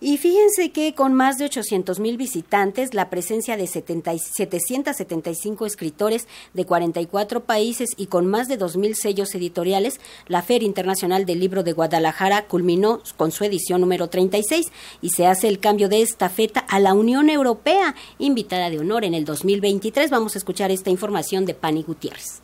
Y fíjense que con más de 800 mil visitantes, la presencia de 775 escritores de 44 países y con más de 2 mil sellos editoriales, la Feria Internacional del Libro de Guadalajara culminó con su edición número 36 y se hace el cambio de estafeta a la Unión Europea, invitada de honor en el 2023. Vamos a escuchar esta información de Pani Gutiérrez.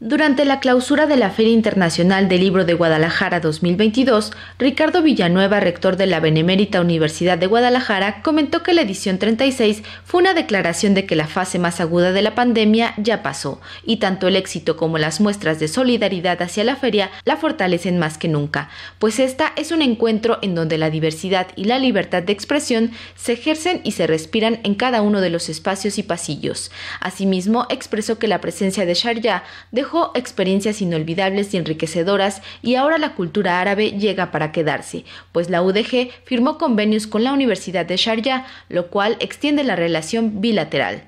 Durante la clausura de la Feria Internacional del Libro de Guadalajara 2022, Ricardo Villanueva, rector de la Benemérita Universidad de Guadalajara, comentó que la edición 36 fue una declaración de que la fase más aguda de la pandemia ya pasó, y tanto el éxito como las muestras de solidaridad hacia la feria la fortalecen más que nunca, pues esta es un encuentro en donde la diversidad y la libertad de expresión se ejercen y se respiran en cada uno de los espacios y pasillos. Asimismo, expresó que la presencia de Sharjah de dejó experiencias inolvidables y enriquecedoras y ahora la cultura árabe llega para quedarse, pues la UDG firmó convenios con la Universidad de Sharjah, lo cual extiende la relación bilateral.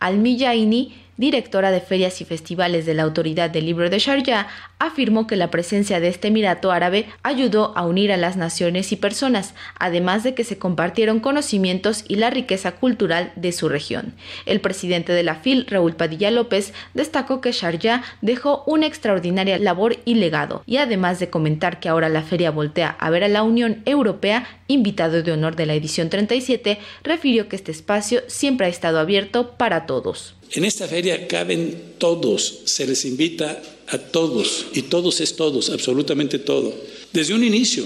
Al-Miyaini directora de ferias y festivales de la Autoridad del Libro de Sharjah, afirmó que la presencia de este Emirato árabe ayudó a unir a las naciones y personas, además de que se compartieron conocimientos y la riqueza cultural de su región. El presidente de la FIL, Raúl Padilla López, destacó que Sharjah dejó una extraordinaria labor y legado, y además de comentar que ahora la feria voltea a ver a la Unión Europea, invitado de honor de la edición 37, refirió que este espacio siempre ha estado abierto para todos. En esta feria caben todos, se les invita a todos, y todos es todos, absolutamente todo. Desde un inicio,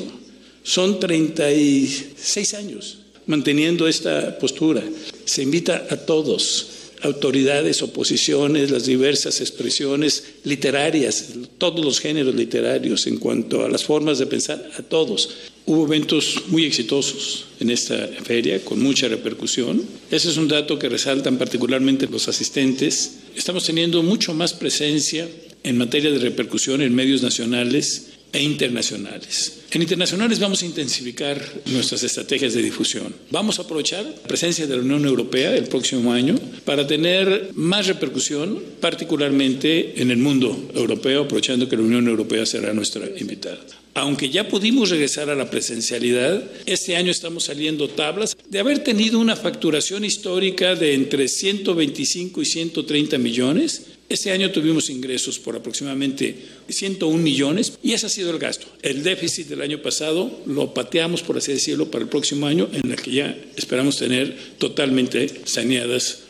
son 36 años manteniendo esta postura. Se invita a todos, autoridades, oposiciones, las diversas expresiones literarias, todos los géneros literarios en cuanto a las formas de pensar, a todos. Hubo eventos muy exitosos en esta feria, con mucha repercusión. Ese es un dato que resaltan particularmente los asistentes. Estamos teniendo mucho más presencia en materia de repercusión en medios nacionales e internacionales. En internacionales vamos a intensificar nuestras estrategias de difusión. Vamos a aprovechar la presencia de la Unión Europea el próximo año para tener más repercusión, particularmente en el mundo europeo, aprovechando que la Unión Europea será nuestra invitada. Aunque ya pudimos regresar a la presencialidad, este año estamos saliendo tablas de haber tenido una facturación histórica de entre 125 y 130 millones este año tuvimos ingresos por aproximadamente 101 millones y ese ha sido el gasto. El déficit del año pasado lo pateamos, por así decirlo, para el próximo año, en el que ya esperamos tener totalmente saneadas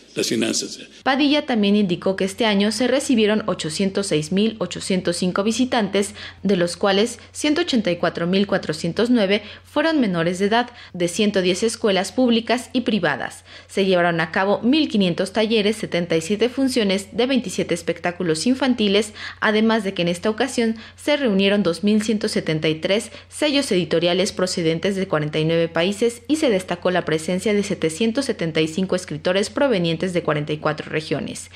Padilla también indicó que este año se recibieron 806.805 visitantes, de los cuales 184.409 fueron menores de edad de 110 escuelas públicas y privadas. Se llevaron a cabo 1.500 talleres, 77 funciones de 27 espectáculos infantiles, además de que en esta ocasión se reunieron 2.173 sellos editoriales procedentes de 49 países y se destacó la presencia de 775 escritores provenientes de 44 regiones.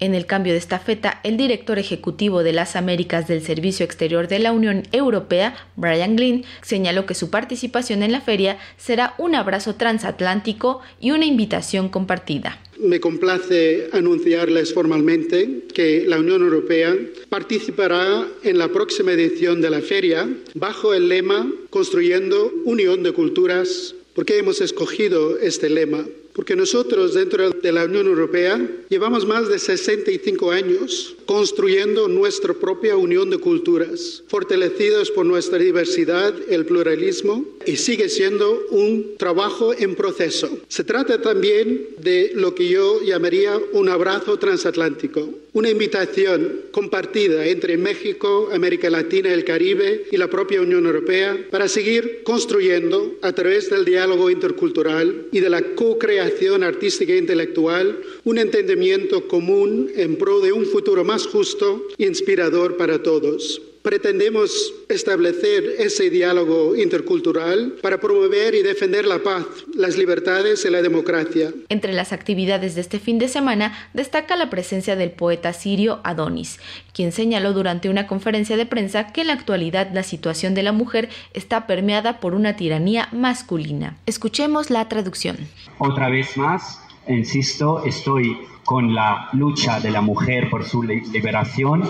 En el cambio de esta feta, el director ejecutivo de las Américas del Servicio Exterior de la Unión Europea, Brian Glynn, señaló que su participación en la feria será un abrazo transatlántico y una invitación compartida. Me complace anunciarles formalmente que la Unión Europea participará en la próxima edición de la feria bajo el lema Construyendo Unión de Culturas. ¿Por qué hemos escogido este lema? Porque nosotros dentro de la Unión Europea llevamos más de 65 años construyendo nuestra propia unión de culturas, fortalecidos por nuestra diversidad, el pluralismo, y sigue siendo un trabajo en proceso. Se trata también de lo que yo llamaría un abrazo transatlántico, una invitación compartida entre México, América Latina, el Caribe y la propia Unión Europea para seguir construyendo a través del diálogo intercultural y de la co-creación artística e intelectual un entendimiento común en pro de un futuro más justo e inspirador para todos pretendemos establecer ese diálogo intercultural para promover y defender la paz, las libertades y la democracia. Entre las actividades de este fin de semana destaca la presencia del poeta sirio Adonis, quien señaló durante una conferencia de prensa que en la actualidad la situación de la mujer está permeada por una tiranía masculina. Escuchemos la traducción. Otra vez más, insisto, estoy con la lucha de la mujer por su liberación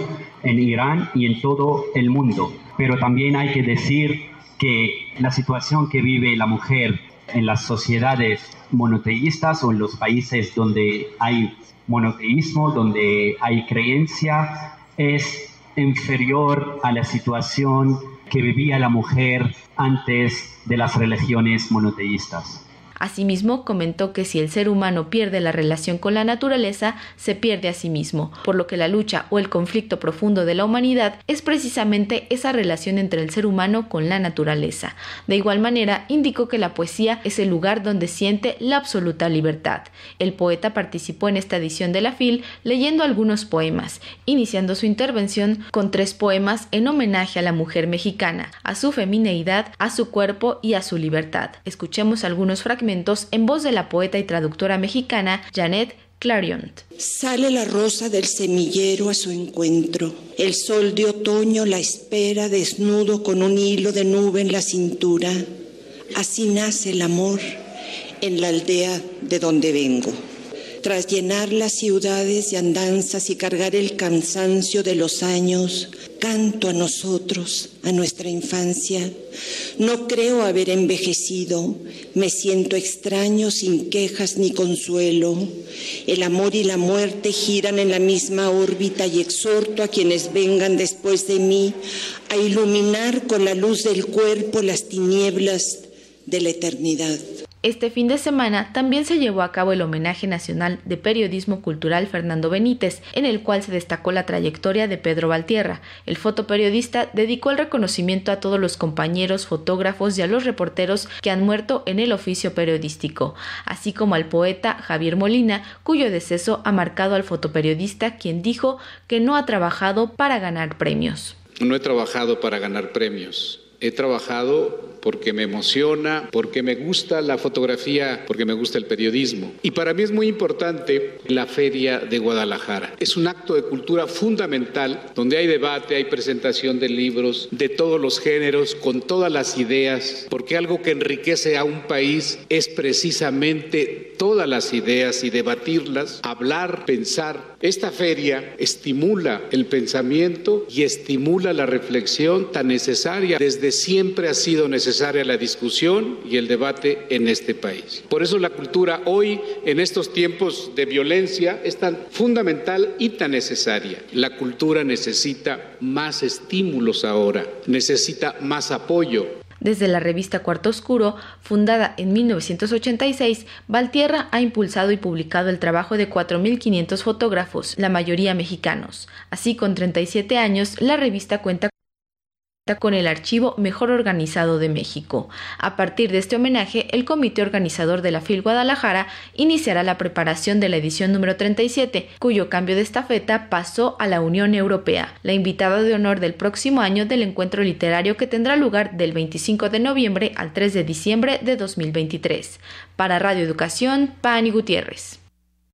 en Irán y en todo el mundo. Pero también hay que decir que la situación que vive la mujer en las sociedades monoteístas o en los países donde hay monoteísmo, donde hay creencia, es inferior a la situación que vivía la mujer antes de las religiones monoteístas. Asimismo, comentó que si el ser humano pierde la relación con la naturaleza, se pierde a sí mismo, por lo que la lucha o el conflicto profundo de la humanidad es precisamente esa relación entre el ser humano con la naturaleza. De igual manera, indicó que la poesía es el lugar donde siente la absoluta libertad. El poeta participó en esta edición de la FIL leyendo algunos poemas, iniciando su intervención con tres poemas en homenaje a la mujer mexicana, a su femineidad, a su cuerpo y a su libertad. Escuchemos algunos fragmentos en voz de la poeta y traductora mexicana Janet Clariont. Sale la rosa del semillero a su encuentro. El sol de otoño la espera desnudo con un hilo de nube en la cintura. Así nace el amor en la aldea de donde vengo. Tras llenar las ciudades de andanzas y cargar el cansancio de los años, canto a nosotros, a nuestra infancia. No creo haber envejecido, me siento extraño sin quejas ni consuelo. El amor y la muerte giran en la misma órbita y exhorto a quienes vengan después de mí a iluminar con la luz del cuerpo las tinieblas de la eternidad. Este fin de semana también se llevó a cabo el homenaje nacional de periodismo cultural Fernando Benítez, en el cual se destacó la trayectoria de Pedro Valtierra. El fotoperiodista dedicó el reconocimiento a todos los compañeros fotógrafos y a los reporteros que han muerto en el oficio periodístico, así como al poeta Javier Molina, cuyo deceso ha marcado al fotoperiodista, quien dijo que no ha trabajado para ganar premios. No he trabajado para ganar premios. He trabajado porque me emociona, porque me gusta la fotografía, porque me gusta el periodismo. Y para mí es muy importante la Feria de Guadalajara. Es un acto de cultura fundamental donde hay debate, hay presentación de libros de todos los géneros, con todas las ideas, porque algo que enriquece a un país es precisamente todas las ideas y debatirlas, hablar, pensar. Esta feria estimula el pensamiento y estimula la reflexión tan necesaria. Desde siempre ha sido necesaria necesaria la discusión y el debate en este país. Por eso la cultura hoy, en estos tiempos de violencia, es tan fundamental y tan necesaria. La cultura necesita más estímulos ahora, necesita más apoyo, desde la revista Cuarto Oscuro, fundada en 1986, Valtierra ha impulsado y publicado el trabajo de 4.500 fotógrafos, la mayoría mexicanos. Así, con 37 años, la revista cuenta con el archivo mejor organizado de México. A partir de este homenaje, el comité organizador de la FIL Guadalajara iniciará la preparación de la edición número 37, cuyo cambio de estafeta pasó a la Unión Europea, la invitada de honor del próximo año del encuentro literario que tendrá lugar del 25 de noviembre al 3 de diciembre de 2023. Para Radio Educación, Pani Gutiérrez.